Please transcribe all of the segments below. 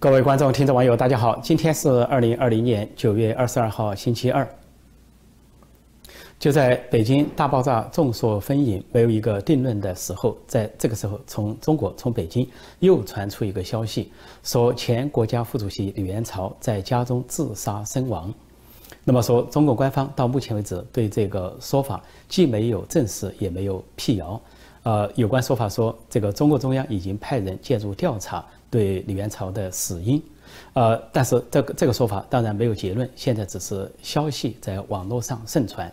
各位观众、听众、网友，大家好！今天是二零二零年九月二十二号，星期二。就在北京大爆炸众说纷纭、没有一个定论的时候，在这个时候，从中国、从北京又传出一个消息，说前国家副主席李元朝在家中自杀身亡。那么说，中国官方到目前为止对这个说法既没有证实，也没有辟谣。呃，有关说法说，这个中共中央已经派人介入调查。对李元朝的死因，呃，但是这个这个说法当然没有结论，现在只是消息在网络上盛传。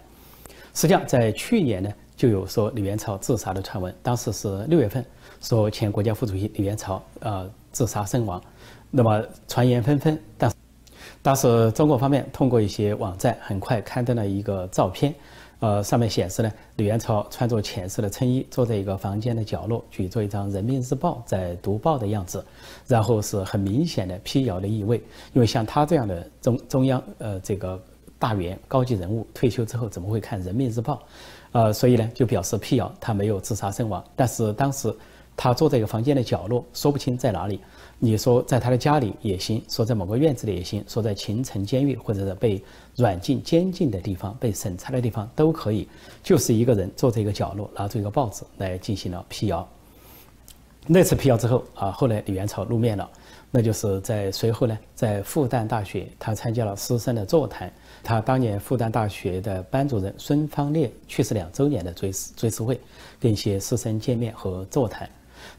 实际上，在去年呢，就有说李元朝自杀的传闻，当时是六月份，说前国家副主席李元朝呃自杀身亡，那么传言纷纷，但当时中国方面通过一些网站很快刊登了一个照片。呃，上面显示呢，李元朝穿着浅色的衬衣，坐在一个房间的角落，举着一张《人民日报》在读报的样子，然后是很明显的辟谣的意味。因为像他这样的中中央呃这个大员高级人物，退休之后怎么会看《人民日报》？呃，所以呢就表示辟谣，他没有自杀身亡。但是当时他坐在一个房间的角落，说不清在哪里。你说在他的家里也行，说在某个院子里也行，说在秦城监狱或者是被软禁监禁的地方、被审查的地方都可以，就是一个人坐在一个角落，拿出一个报纸来进行了辟谣。那次辟谣之后啊，后来李元朝露面了，那就是在随后呢，在复旦大学他参加了师生的座谈，他当年复旦大学的班主任孙方烈去世两周年的追思追思会，跟一些师生见面和座谈。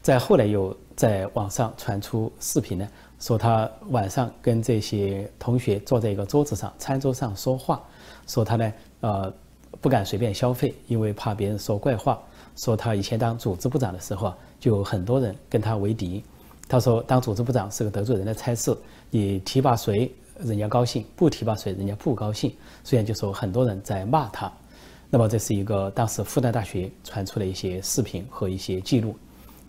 在后来又在网上传出视频呢，说他晚上跟这些同学坐在一个桌子上，餐桌上说话，说他呢，呃，不敢随便消费，因为怕别人说怪话。说他以前当组织部长的时候啊，就有很多人跟他为敌。他说当组织部长是个得罪人的差事，你提拔谁人家高兴，不提拔谁人家不高兴。虽然就说很多人在骂他，那么这是一个当时复旦大学传出的一些视频和一些记录。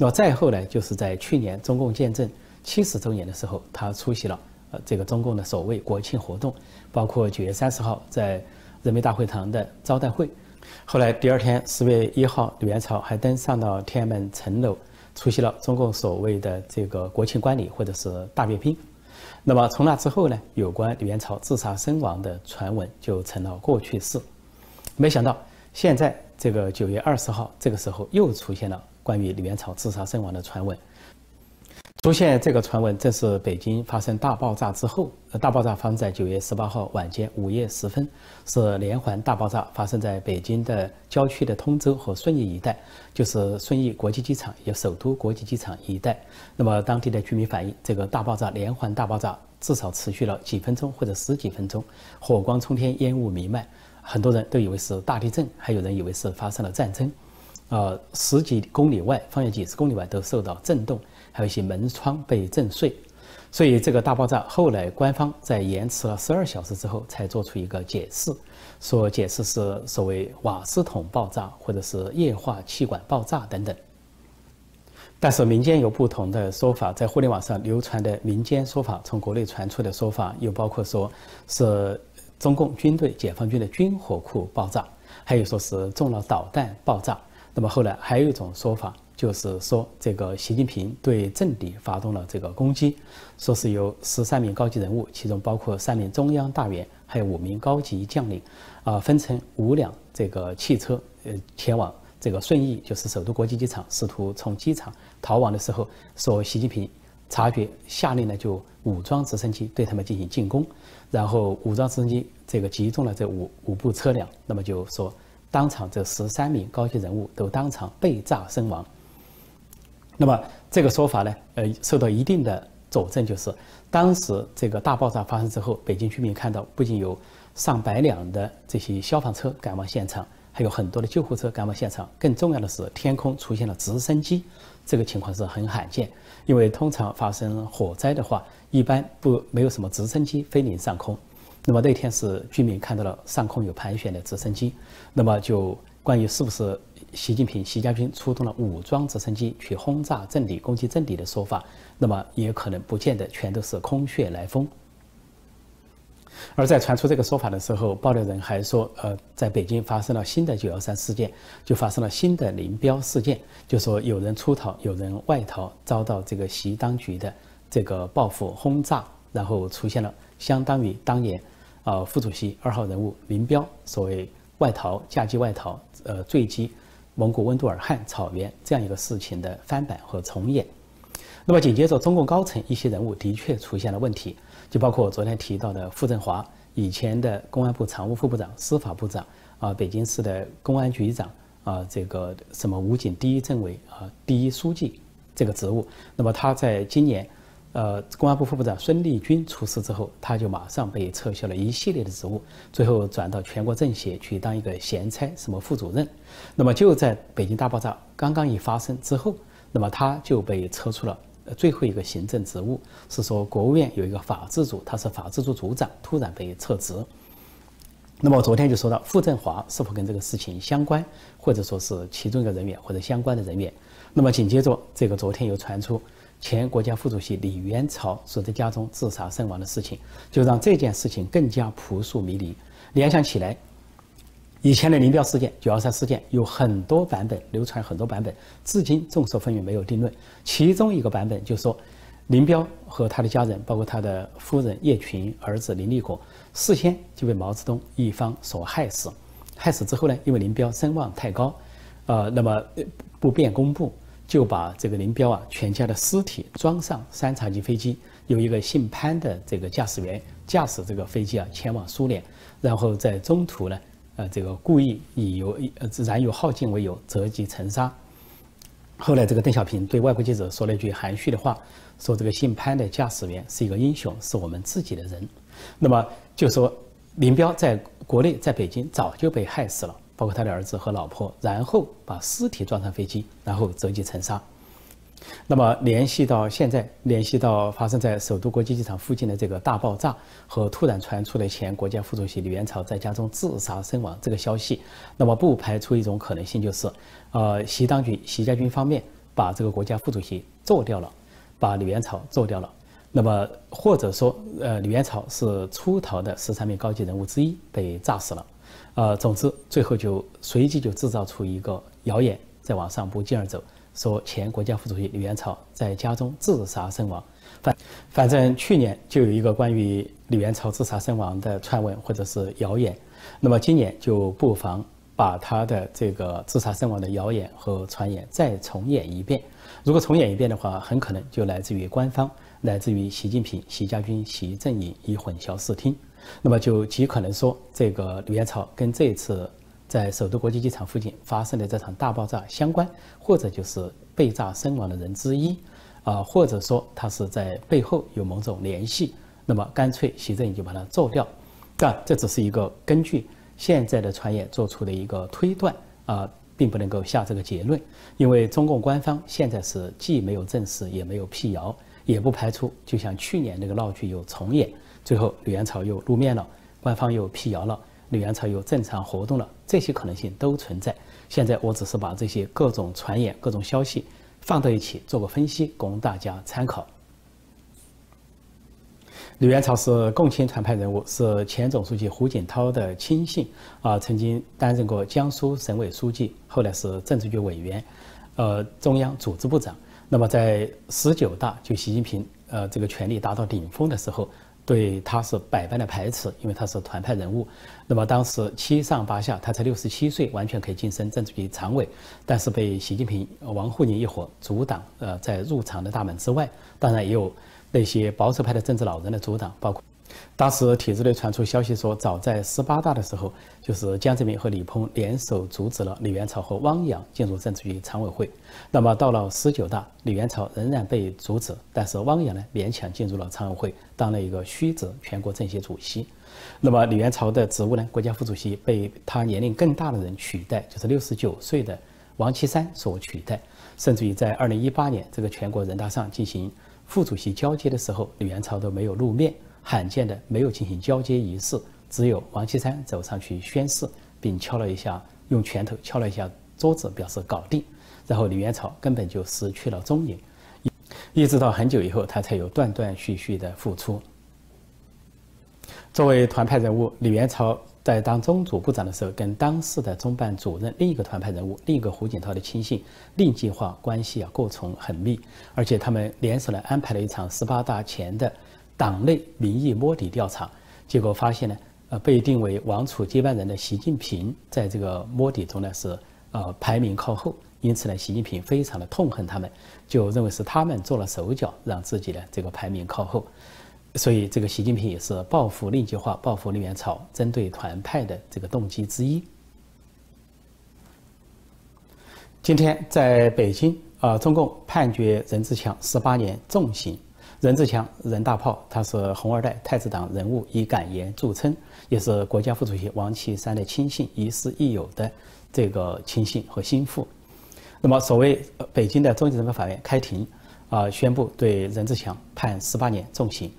那么再后来，就是在去年中共建政七十周年的时候，他出席了呃这个中共的所谓国庆活动，包括九月三十号在人民大会堂的招待会。后来第二天十月一号，李元朝还登上了天安门城楼，出席了中共所谓的这个国庆观礼或者是大阅兵。那么从那之后呢，有关李元朝自杀身亡的传闻就成了过去式。没想到现在这个九月二十号，这个时候又出现了。关于李元朝自杀身亡的传闻，出现这个传闻正是北京发生大爆炸之后。大爆炸发生在九月十八号晚间午夜时分，是连环大爆炸，发生在北京的郊区的通州和顺义一带，就是顺义国际机场，也首都国际机场一带。那么当地的居民反映，这个大爆炸连环大爆炸至少持续了几分钟或者十几分钟，火光冲天，烟雾弥漫，很多人都以为是大地震，还有人以为是发生了战争。呃，十几公里外，方圆几十公里外都受到震动，还有一些门窗被震碎，所以这个大爆炸后来官方在延迟了十二小时之后才做出一个解释，说解释是所谓瓦斯桶爆炸或者是液化气管爆炸等等。但是民间有不同的说法，在互联网上流传的民间说法，从国内传出的说法又包括说是中共军队解放军的军火库爆炸，还有说是中了导弹爆炸。那么后来还有一种说法，就是说这个习近平对阵地发动了这个攻击，说是由十三名高级人物，其中包括三名中央大员，还有五名高级将领，啊，分成五辆这个汽车，呃，前往这个顺义，就是首都国际机场，试图从机场逃亡的时候，说习近平察觉下令呢，就武装直升机对他们进行进攻，然后武装直升机这个击中了这五五部车辆，那么就说。当场，这十三名高级人物都当场被炸身亡。那么这个说法呢？呃，受到一定的佐证，就是当时这个大爆炸发生之后，北京居民看到不仅有上百辆的这些消防车赶往现场，还有很多的救护车赶往现场。更重要的是，天空出现了直升机，这个情况是很罕见。因为通常发生火灾的话，一般不没有什么直升机飞临上空。那么那天是居民看到了上空有盘旋的直升机，那么就关于是不是习近平、习家军出动了武装直升机去轰炸阵地、攻击阵地的说法，那么也可能不见得全都是空穴来风。而在传出这个说法的时候，爆料人还说，呃，在北京发生了新的九幺三事件，就发生了新的林彪事件，就说有人出逃，有人外逃，遭到这个习当局的这个报复轰炸，然后出现了相当于当年，呃，副主席二号人物林彪所谓外逃、嫁鸡外逃、呃坠机蒙古温都尔汗草原这样一个事情的翻版和重演。那么紧接着，中共高层一些人物的确出现了问题，就包括昨天提到的傅政华，以前的公安部常务副部长、司法部长，啊，北京市的公安局长，啊，这个什么武警第一政委啊，第一书记这个职务。那么他在今年，呃，公安部副部长孙立军出事之后，他就马上被撤销了一系列的职务，最后转到全国政协去当一个闲差，什么副主任。那么就在北京大爆炸刚刚一发生之后，那么他就被撤出了。最后一个行政职务是说，国务院有一个法制组，他是法制组组长，突然被撤职。那么昨天就说到傅政华是否跟这个事情相关，或者说是其中一个人员或者相关的人员。那么紧接着，这个昨天又传出前国家副主席李元朝所在家中自杀身亡的事情，就让这件事情更加扑朔迷离。联想起来。以前的林彪事件、九二三事件有很多版本，流传很多版本，至今众说纷纭，没有定论。其中一个版本就说，林彪和他的家人，包括他的夫人叶群、儿子林立果，事先就被毛泽东一方所害死。害死之后呢，因为林彪声望太高，呃，那么不便公布，就把这个林彪啊全家的尸体装上三叉戟飞机，有一个姓潘的这个驾驶员驾驶这个飞机啊前往苏联，然后在中途呢。呃，这个故意以油呃燃油耗尽为由折戟沉沙。后来，这个邓小平对外国记者说了一句含蓄的话，说这个姓潘的驾驶员是一个英雄，是我们自己的人。那么就说林彪在国内，在北京早就被害死了，包括他的儿子和老婆，然后把尸体装上飞机，然后折戟沉沙。那么联系到现在，联系到发生在首都国际机场附近的这个大爆炸和突然传出的前国家副主席李元朝在家中自杀身亡这个消息，那么不排除一种可能性，就是，呃，习当局、习家军方面把这个国家副主席做掉了，把李元朝做掉了。那么或者说，呃，李元朝是出逃的十三名高级人物之一，被炸死了。呃，总之最后就随即就制造出一个谣言，在网上不胫而走。说前国家副主席李元朝在家中自杀身亡，反反正去年就有一个关于李元朝自杀身亡的传闻或者是谣言，那么今年就不妨把他的这个自杀身亡的谣言和传言再重演一遍。如果重演一遍的话，很可能就来自于官方，来自于习近平、习家军、习阵营以混淆视听，那么就极可能说这个李元朝跟这次。在首都国际机场附近发生的这场大爆炸相关，或者就是被炸身亡的人之一，啊，或者说他是在背后有某种联系，那么干脆习政就把它做掉。但这只是一个根据现在的传言做出的一个推断啊，并不能够下这个结论，因为中共官方现在是既没有证实，也没有辟谣，也不排除就像去年那个闹剧又重演，最后李元朝又露面了，官方又辟谣了。李元朝又正常活动了，这些可能性都存在。现在我只是把这些各种传言、各种消息放到一起做个分析，供大家参考。李元朝是共青团派人物，是前总书记胡锦涛的亲信啊，曾经担任过江苏省委书记，后来是政治局委员，呃，中央组织部长。那么在十九大就习近平呃这个权力达到顶峰的时候。对他是百般的排斥，因为他是团派人物。那么当时七上八下，他才六十七岁，完全可以晋升政治局常委，但是被习近平、王沪宁一伙阻挡，呃，在入场的大门之外。当然也有那些保守派的政治老人的阻挡，包括。当时体制内传出消息说，早在十八大的时候，就是江泽民和李鹏联手阻止了李元朝和汪洋进入政治局常委会。那么到了十九大，李元朝仍然被阻止，但是汪洋呢勉强进入了常委会，当了一个虚职全国政协主席。那么李元朝的职务呢，国家副主席被他年龄更大的人取代，就是六十九岁的王岐山所取代。甚至于在二零一八年这个全国人大上进行副主席交接的时候，李元朝都没有露面。罕见的没有进行交接仪式，只有王岐山走上去宣誓，并敲了一下，用拳头敲了一下桌子，表示搞定。然后李元朝根本就失去了踪影，一直到很久以后，他才有断断续续的复出。作为团派人物，李元朝在当中组部长的时候，跟当时的中办主任另一个团派人物、另一个胡锦涛的亲信令计划关系啊过从很密，而且他们联手呢安排了一场十八大前的党内民意摸底调查，结果发现呢，呃，被定为王储接班人的习近平在这个摸底中呢是呃排名靠后，因此呢，习近平非常的痛恨他们，就认为是他们做了手脚，让自己的这个排名靠后。所以，这个习近平也是报复令计划、报复令元朝，针对团派的这个动机之一。今天在北京啊，中共判决任志强十八年重刑。任志强，任大炮，他是红二代，太子党人物，以敢言著称，也是国家副主席王岐山的亲信，亦师亦友的这个亲信和心腹。那么，所谓北京的中级人民法院开庭啊，宣布对任志强判十八年重刑。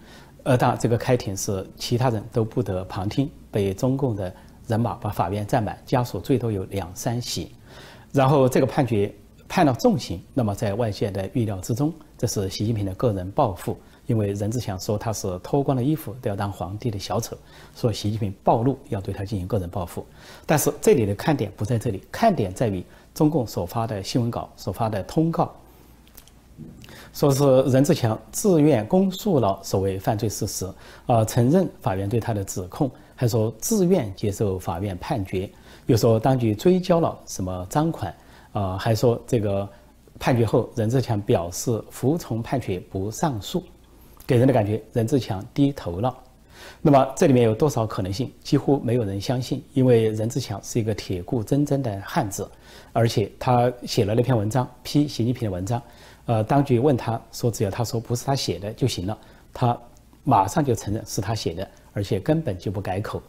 呃，当这个开庭是其他人都不得旁听，被中共的人马把法院占满，家属最多有两三席。然后这个判决判了重刑，那么在外界的预料之中，这是习近平的个人报复，因为任志强说他是脱光了衣服都要当皇帝的小丑，说习近平暴怒要对他进行个人报复。但是这里的看点不在这里，看点在于中共所发的新闻稿所发的通告。说是任志强自愿供述了所谓犯罪事实，啊，承认法院对他的指控，还说自愿接受法院判决，又说当局追缴了什么赃款，啊，还说这个判决后任志强表示服从判决不上诉，给人的感觉任志强低头了。那么这里面有多少可能性？几乎没有人相信，因为任志强是一个铁骨铮铮的汉子，而且他写了那篇文章批习近平的文章。呃，当局问他说：“只要他说不是他写的就行了。”他马上就承认是他写的，而且根本就不改口。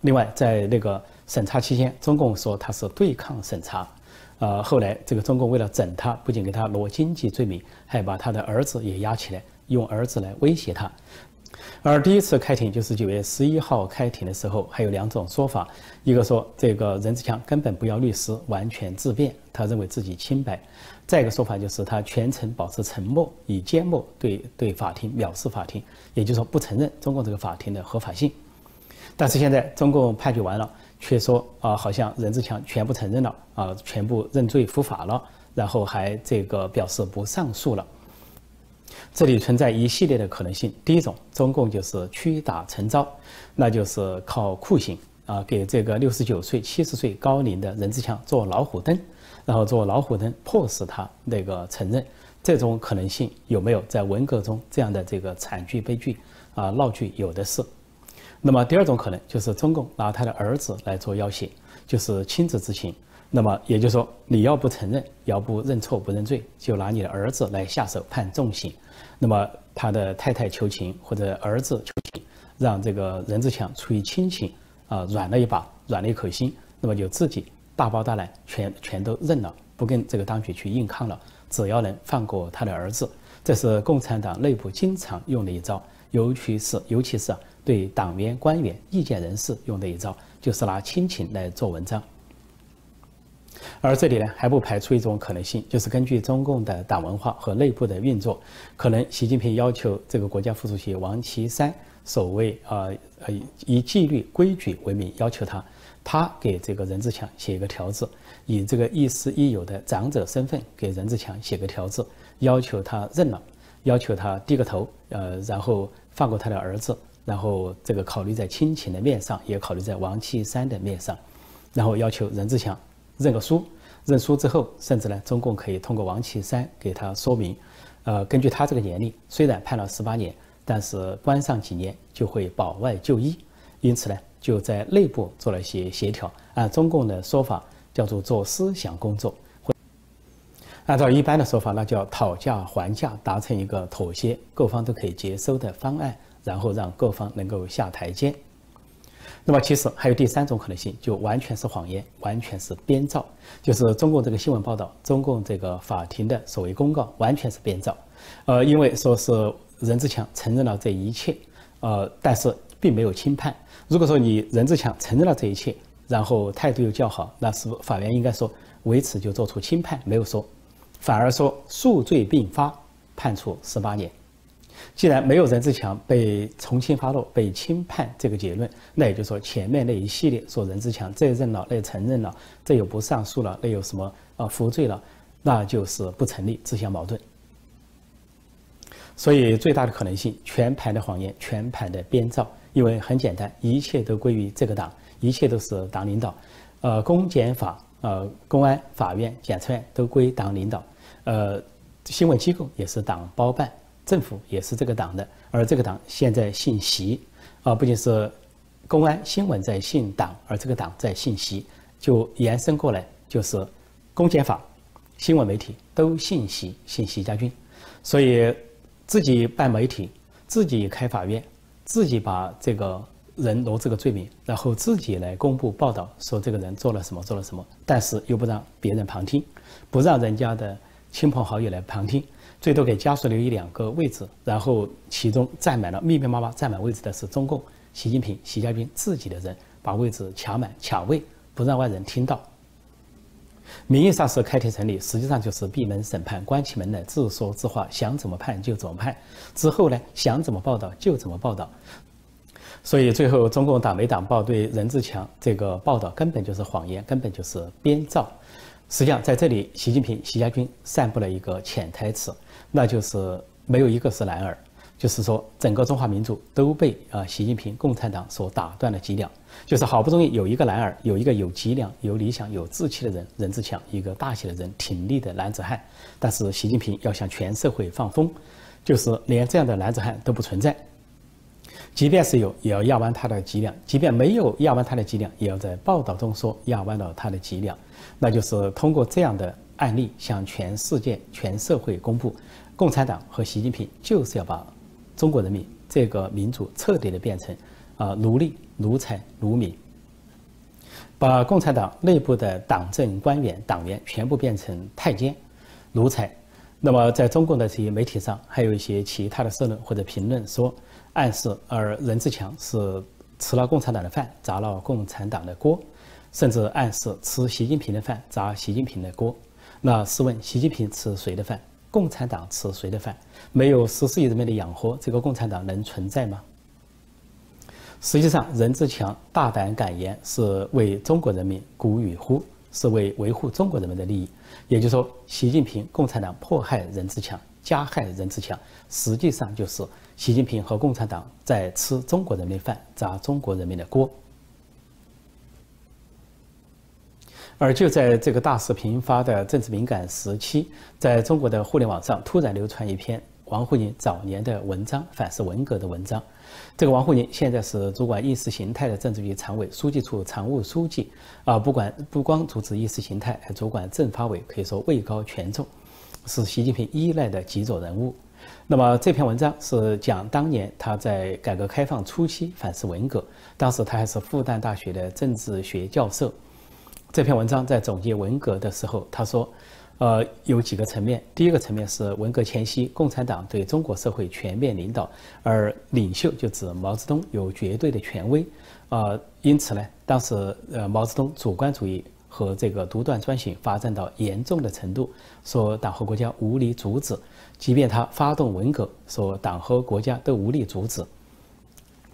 另外，在那个审查期间，中共说他是对抗审查。呃，后来这个中共为了整他，不仅给他罗经济罪名，还把他的儿子也押起来，用儿子来威胁他。而第一次开庭就是九月十一号开庭的时候，还有两种说法：一个说这个任志强根本不要律师，完全自辩，他认为自己清白。再一个说法就是他全程保持沉默，以缄默对对法庭藐视法庭，也就是说不承认中共这个法庭的合法性。但是现在中共判决完了，却说啊，好像任志强全部承认了啊，全部认罪伏法了，然后还这个表示不上诉了。这里存在一系列的可能性。第一种，中共就是屈打成招，那就是靠酷刑啊，给这个六十九岁、七十岁高龄的任志强做老虎灯。然后做老虎灯，迫使他那个承认，这种可能性有没有在文革中这样的这个惨剧悲剧啊闹剧有的是。那么第二种可能就是中共拿他的儿子来做要挟，就是亲自执行。那么也就是说，你要不承认，要不认错不认罪，就拿你的儿子来下手判重刑。那么他的太太求情或者儿子求情，让这个任志强出于亲情啊软了一把，软了一口心，那么就自己。大包大揽，全全都认了，不跟这个当局去硬抗了。只要能放过他的儿子，这是共产党内部经常用的一招，尤其是尤其是对党员、官员、意见人士用的一招，就是拿亲情来做文章。而这里呢，还不排除一种可能性，就是根据中共的党文化和内部的运作，可能习近平要求这个国家副主席王岐山守卫啊呃以纪律规矩为名，要求他。他给这个任志强写一个条子，以这个亦师亦友的长者身份给任志强写个条子，要求他认了，要求他低个头，呃，然后放过他的儿子，然后这个考虑在亲情的面上，也考虑在王岐山的面上，然后要求任志强认个输，认输之后，甚至呢，中共可以通过王岐山给他说明，呃，根据他这个年龄，虽然判了十八年，但是关上几年就会保外就医，因此呢。就在内部做了一些协调，按中共的说法叫做做思想工作，按照一般的说法，那叫讨价还价，达成一个妥协，各方都可以接收的方案，然后让各方能够下台阶。那么其实还有第三种可能性，就完全是谎言，完全是编造，就是中共这个新闻报道，中共这个法庭的所谓公告完全是编造。呃，因为说是任志强承认了这一切，呃，但是并没有轻判。如果说你任志强承认了这一切，然后态度又较好，那是法院应该说为此就做出轻判，没有说，反而说数罪并发，判处十八年。既然没有任志强被从轻发落、被轻判这个结论，那也就是说前面那一系列说任志强这认了、那承认了、这又不上诉了、那有什么啊服罪了，那就是不成立、自相矛盾。所以最大的可能性，全盘的谎言、全盘的编造，因为很简单，一切都归于这个党，一切都是党领导，呃，公检法、呃，公安、法院、检察院都归党领导，呃。新闻机构也是党包办，政府也是这个党的，而这个党现在姓习，啊，不仅是公安新闻在姓党，而这个党在姓习，就延伸过来就是公检法、新闻媒体都姓习，姓习家军，所以自己办媒体，自己开法院，自己把这个人罗这个罪名，然后自己来公布报道，说这个人做了什么，做了什么，但是又不让别人旁听，不让人家的。亲朋好友来旁听，最多给家属留一两个位置，然后其中占满了密密麻麻占满位置的是中共习近平、习家军自己的人，把位置卡满卡位，不让外人听到。名义上是开庭审理，实际上就是闭门审判，关起门来自说自话，想怎么判就怎么判。之后呢，想怎么报道就怎么报道。所以最后中共党媒党报对任志强这个报道根本就是谎言，根本就是编造。实际上，在这里，习近平、习家军散布了一个潜台词，那就是没有一个是男儿，就是说，整个中华民族都被啊习近平共产党所打断了脊梁，就是好不容易有一个男儿，有一个有脊梁、有理想、有志气的人，任志强，一个大写的人，挺立的男子汉，但是习近平要向全社会放风，就是连这样的男子汉都不存在。即便是有，也要压弯他的脊梁；即便没有压弯他的脊梁，也要在报道中说压弯了他的脊梁。那就是通过这样的案例向全世界、全社会公布，共产党和习近平就是要把中国人民这个民族彻底的变成啊奴隶、奴才、奴民，把共产党内部的党政官员、党员全部变成太监、奴才。那么在中共的这些媒体上，还有一些其他的社论或者评论说。暗示，而任志强是吃了共产党的饭，砸了共产党的锅，甚至暗示吃习近平的饭，砸习近平的锅。那试问，习近平吃谁的饭？共产党吃谁的饭？没有十四亿人民的养活，这个共产党能存在吗？实际上，任志强大胆敢言，是为中国人民鼓与呼，是为维护中国人民的利益。也就是说，习近平共产党迫害任志强，加害任志强，实际上就是。习近平和共产党在吃中国人民饭，砸中国人民的锅。而就在这个大事频发的政治敏感时期，在中国的互联网上突然流传一篇王沪宁早年的文章，反思文革的文章。这个王沪宁现在是主管意识形态的政治局常委、书记处常务书记，啊，不管不光主持意识形态，还主管政法委，可以说位高权重，是习近平依赖的极左人物。那么这篇文章是讲当年他在改革开放初期反思文革，当时他还是复旦大学的政治学教授。这篇文章在总结文革的时候，他说，呃，有几个层面。第一个层面是文革前夕，共产党对中国社会全面领导，而领袖就指毛泽东有绝对的权威，啊，因此呢，当时呃毛泽东主观主义和这个独断专行发展到严重的程度，说党和国家无力阻止。即便他发动文革，说党和国家都无力阻止，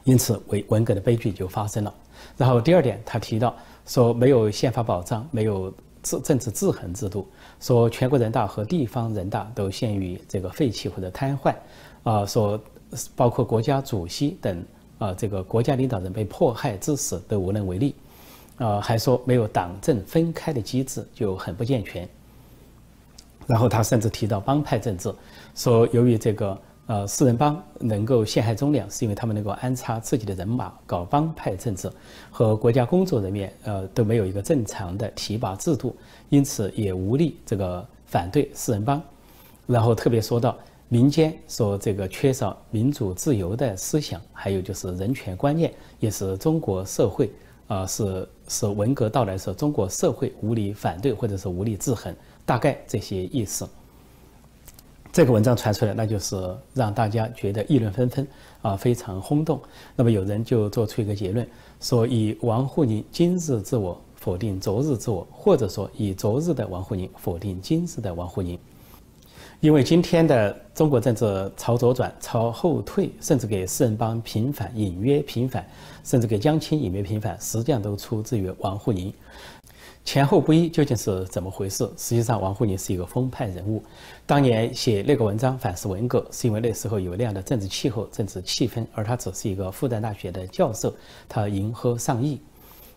因此为文革的悲剧就发生了。然后第二点，他提到说没有宪法保障，没有制政治制衡制度，说全国人大和地方人大都陷于这个废弃或者瘫痪，啊，说包括国家主席等啊这个国家领导人被迫害致死都无能为力，啊，还说没有党政分开的机制就很不健全。然后他甚至提到帮派政治，说由于这个呃四人帮能够陷害忠良，是因为他们能够安插自己的人马搞帮派政治，和国家工作人员呃都没有一个正常的提拔制度，因此也无力这个反对四人帮。然后特别说到民间说这个缺少民主自由的思想，还有就是人权观念，也是中国社会啊是是文革到来时候中国社会无力反对或者是无力制衡。大概这些意思，这个文章传出来，那就是让大家觉得议论纷纷啊，非常轰动。那么有人就做出一个结论，说以王沪宁今日自我否定昨日自我，或者说以昨日的王沪宁否定今日的王沪宁。因为今天的中国政治朝左转、朝后退，甚至给四人帮平反、隐约平反，甚至给江青隐约平反，实际上都出自于王沪宁。前后不一究竟是怎么回事？实际上，王沪宁是一个风派人物。当年写那个文章反思文革，是因为那时候有那样的政治气候、政治气氛，而他只是一个复旦大学的教授，他迎合上意。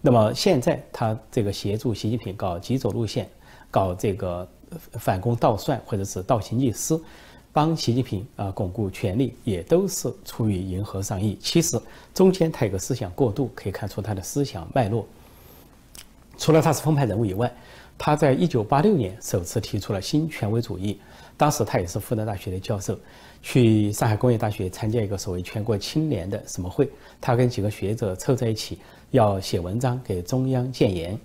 那么现在他这个协助习近平搞极左路线，搞这个反攻倒算或者是倒行逆施，帮习近平啊巩固权力，也都是出于迎合上意。其实中间他有个思想过渡，可以看出他的思想脉络。除了他是风派人物以外，他在一九八六年首次提出了新权威主义。当时他也是复旦大学的教授，去上海工业大学参加一个所谓全国青年的什么会，他跟几个学者凑在一起要写文章给中央建言。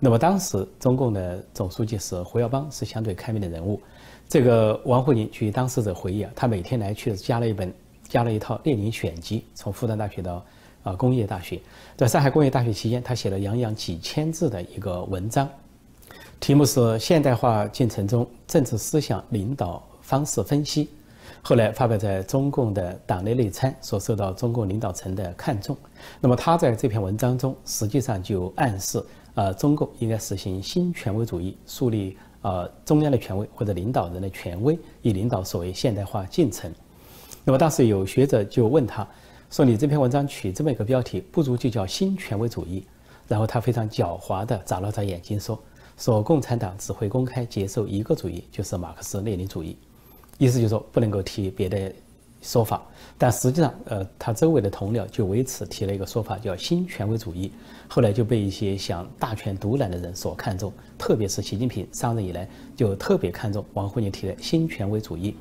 那么当时中共的总书记是胡耀邦，是相对开明的人物。这个王沪宁据当事者回忆啊，他每天来去加了一本，加了一套列宁选集，从复旦大学到。啊，工业大学，在上海工业大学期间，他写了洋洋几千字的一个文章，题目是《现代化进程中政治思想领导方式分析》，后来发表在中共的党内内参，所受到中共领导层的看重。那么他在这篇文章中，实际上就暗示，呃，中共应该实行新权威主义，树立呃中央的权威或者领导人的权威，以领导所谓现代化进程。那么当时有学者就问他。说你这篇文章取这么一个标题，不如就叫新权威主义。然后他非常狡猾地眨了眨眼睛，说：“说共产党只会公开接受一个主义，就是马克思列宁主义。意思就是说不能够提别的说法。但实际上，呃，他周围的同僚就为此提了一个说法，叫新权威主义。后来就被一些想大权独揽的人所看重，特别是习近平上任以来，就特别看重王沪宁提的新权威主义。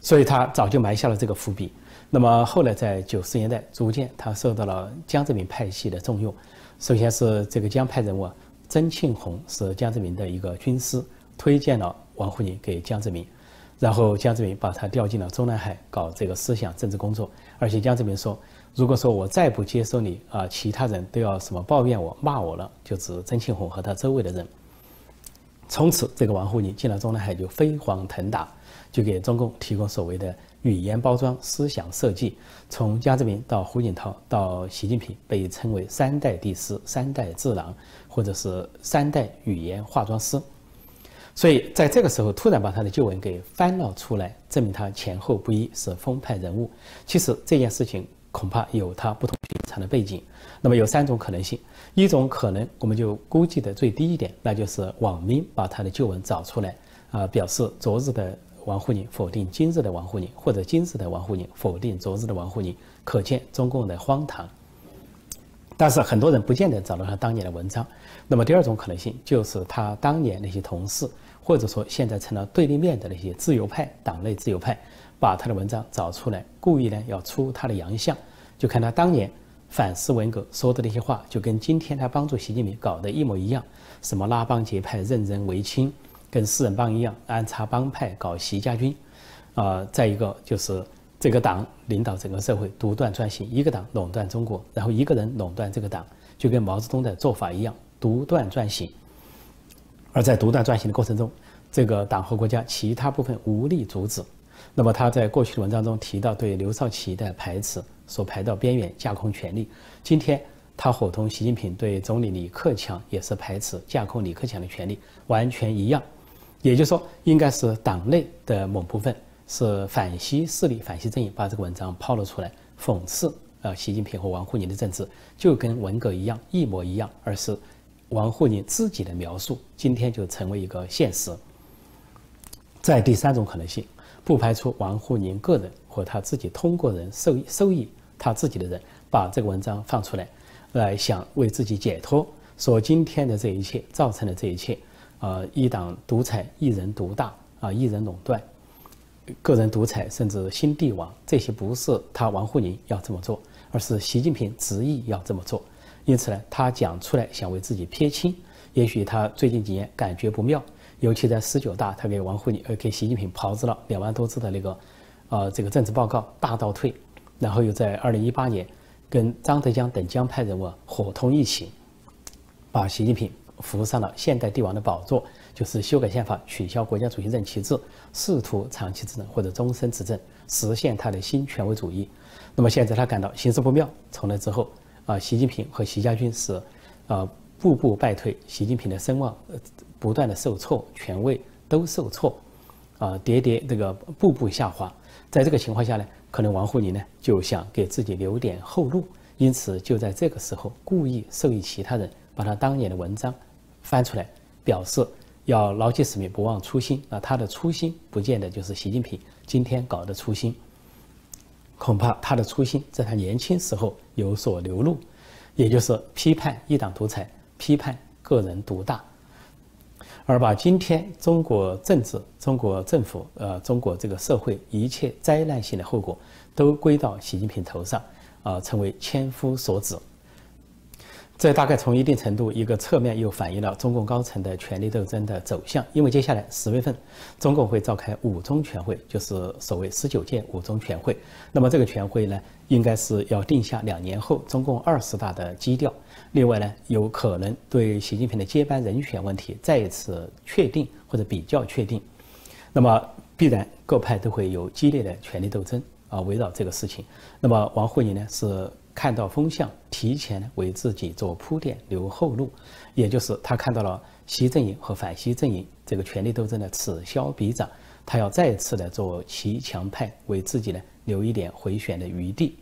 所以他早就埋下了这个伏笔。”那么后来在九十年代，逐渐他受到了江泽民派系的重用。首先是这个江派人物曾庆红是江泽民的一个军师，推荐了王沪宁给江泽民，然后江泽民把他调进了中南海搞这个思想政治工作。而且江泽民说，如果说我再不接收你啊，其他人都要什么抱怨我、骂我了，就指曾庆红和他周围的人。从此，这个王沪宁进了中南海就飞黄腾达，就给中共提供所谓的。语言包装、思想设计，从江泽民到胡锦涛到习近平，被称为三代帝师、三代智囊，或者是三代语言化妆师。所以在这个时候，突然把他的旧闻给翻了出来，证明他前后不一，是风派人物。其实这件事情恐怕有他不同寻常的背景。那么有三种可能性：一种可能，我们就估计的最低一点，那就是网民把他的旧闻找出来，啊，表示昨日的。王沪宁否定今日的王沪宁，或者今日的王沪宁否定昨日的王沪宁，可见中共的荒唐。但是很多人不见得找到他当年的文章。那么第二种可能性就是他当年那些同事，或者说现在成了对立面的那些自由派、党内自由派，把他的文章找出来，故意呢要出他的洋相。就看他当年反思文革说的那些话，就跟今天他帮助习近平搞的一模一样，什么拉帮结派、任人唯亲。跟四人帮一样，安插帮派搞习家军，啊，再一个就是这个党领导整个社会独断专行，一个党垄断中国，然后一个人垄断这个党，就跟毛泽东的做法一样，独断专行。而在独断专行的过程中，这个党和国家其他部分无力阻止。那么他在过去的文章中提到对刘少奇的排斥，所排到边缘，架空权力。今天。他伙同习近平对总理李克强也是排斥架空李克强的权利，完全一样。也就是说，应该是党内的某部分是反西势力、反西阵营把这个文章抛了出来，讽刺呃习近平和王沪宁的政治，就跟文革一样一模一样。而是王沪宁自己的描述，今天就成为一个现实。在第三种可能性，不排除王沪宁个人或他自己通过人受益受益他自己的人把这个文章放出来。来想为自己解脱，说今天的这一切造成的这一切，呃，一党独裁，一人独大，啊，一人垄断，个人独裁，甚至新帝王，这些不是他王沪宁要这么做，而是习近平执意要这么做。因此呢，他讲出来想为自己撇清。也许他最近几年感觉不妙，尤其在十九大，他给王沪宁呃给习近平炮制了两万多字的那个，呃，这个政治报告大倒退，然后又在二零一八年。跟张德江等江派人物伙同一起，把习近平扶上了现代帝王的宝座，就是修改宪法，取消国家主席任期制，试图长期执政或者终身执政，实现他的新权威主义。那么现在他感到形势不妙，从那之后啊，习近平和习家军是啊步步败退，习近平的声望不断的受挫，权位都受挫，啊跌跌这个步步下滑。在这个情况下呢，可能王沪宁呢就想给自己留点后路，因此就在这个时候故意授意其他人把他当年的文章翻出来，表示要牢记使命，不忘初心。啊，他的初心不见得就是习近平今天搞的初心。恐怕他的初心在他年轻时候有所流露，也就是批判一党独裁，批判个人独大，而把今天中国政治、中国政府、呃，中国这个社会一切灾难性的后果都归到习近平头上，啊，成为千夫所指。这大概从一定程度，一个侧面又反映了中共高层的权力斗争的走向。因为接下来十月份，中共会召开五中全会，就是所谓十九届五中全会。那么这个全会呢，应该是要定下两年后中共二十大的基调。另外呢，有可能对习近平的接班人选问题再一次确定或者比较确定。那么必然各派都会有激烈的权力斗争啊，围绕这个事情。那么王沪宁呢是。看到风向，提前为自己做铺垫，留后路，也就是他看到了习阵营和反习阵营这个权力斗争的此消彼长，他要再次的做骑墙派，为自己呢留一点回旋的余地。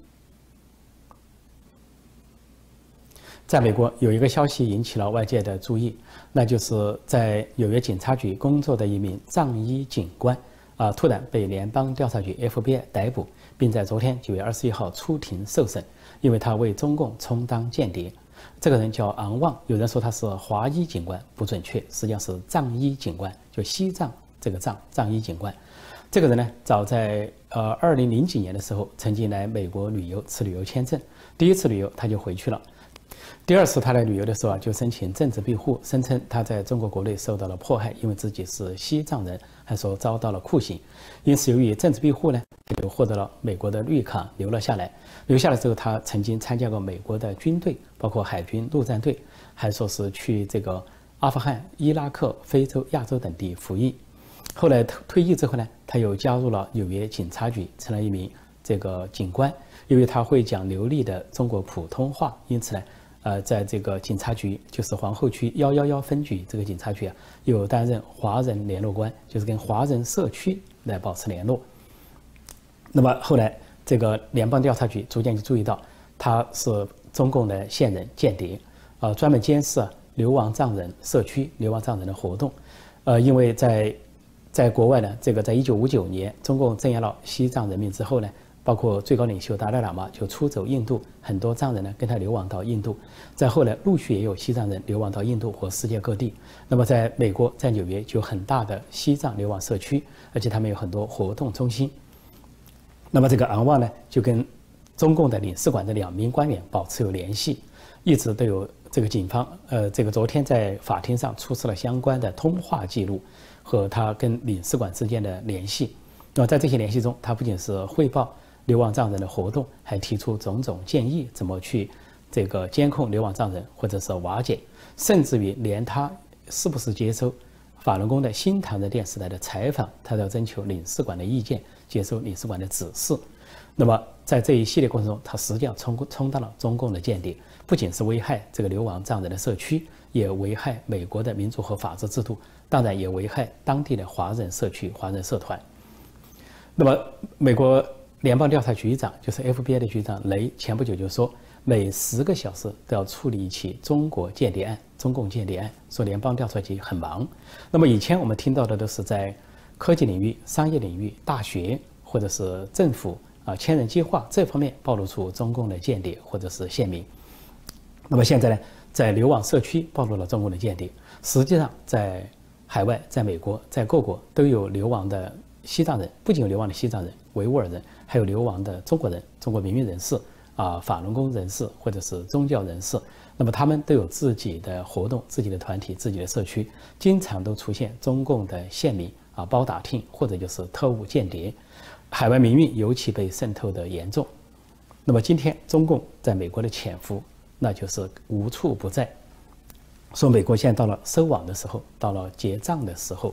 在美国有一个消息引起了外界的注意，那就是在纽约警察局工作的一名藏医警官啊，突然被联邦调查局 FBI 逮捕，并在昨天九月二十一号出庭受审。因为他为中共充当间谍，这个人叫昂旺，有人说他是华裔警官，不准确，实际上是藏医警官，就西藏这个藏藏医警官。这个人呢，早在呃二零零几年的时候，曾经来美国旅游，持旅游签证，第一次旅游他就回去了。第二次他来旅游的时候啊，就申请政治庇护，声称他在中国国内受到了迫害，因为自己是西藏人，还说遭到了酷刑，因此由于政治庇护呢，就获得了美国的绿卡，留了下来。留下来之后，他曾经参加过美国的军队，包括海军陆战队，还说是去这个阿富汗、伊拉克、非洲、亚洲等地服役。后来退退役之后呢，他又加入了纽约警察局，成了一名这个警官。由于他会讲流利的中国普通话，因此呢。呃，在这个警察局，就是皇后区幺幺幺分局这个警察局啊，又担任华人联络官，就是跟华人社区来保持联络。那么后来，这个联邦调查局逐渐就注意到他是中共的线人间谍，啊，专门监视流亡藏人社区、流亡藏人的活动。呃，因为在在国外呢，这个在一九五九年中共镇压了西藏人民之后呢。包括最高领袖达赖喇嘛就出走印度，很多藏人呢跟他流亡到印度，再后来陆续也有西藏人流亡到印度或世界各地。那么在美国，在纽约就有很大的西藏流亡社区，而且他们有很多活动中心。那么这个昂旺呢，就跟中共的领事馆的两名官员保持有联系，一直都有这个警方，呃，这个昨天在法庭上出示了相关的通话记录和他跟领事馆之间的联系。那么在这些联系中，他不仅是汇报。流亡藏人的活动，还提出种种建议，怎么去这个监控流亡藏人，或者是瓦解，甚至于连他是不是接收法轮功的新唐人电视台的采访，他都要征求领事馆的意见，接受领事馆的指示。那么在这一系列过程中，他实际上充充当了中共的间谍，不仅是危害这个流亡藏人的社区，也危害美国的民主和法治制度，当然也危害当地的华人社区、华人社团。那么美国。联邦调查局长就是 FBI 的局长雷，前不久就说，每十个小时都要处理一起中国间谍案、中共间谍案，说联邦调查局很忙。那么以前我们听到的都是在科技领域、商业领域、大学或者是政府啊千人计划这方面暴露出中共的间谍或者是县民。那么现在呢，在流亡社区暴露了中共的间谍，实际上在海外、在美国、在各国都有流亡的西藏人，不仅有流亡的西藏人。维吾尔人，还有流亡的中国人、中国民运人士啊、法轮功人士或者是宗教人士，那么他们都有自己的活动、自己的团体、自己的社区，经常都出现中共的县民啊、包打听或者就是特务间谍，海外民运尤其被渗透的严重。那么今天中共在美国的潜伏，那就是无处不在。说美国现在到了收网的时候，到了结账的时候，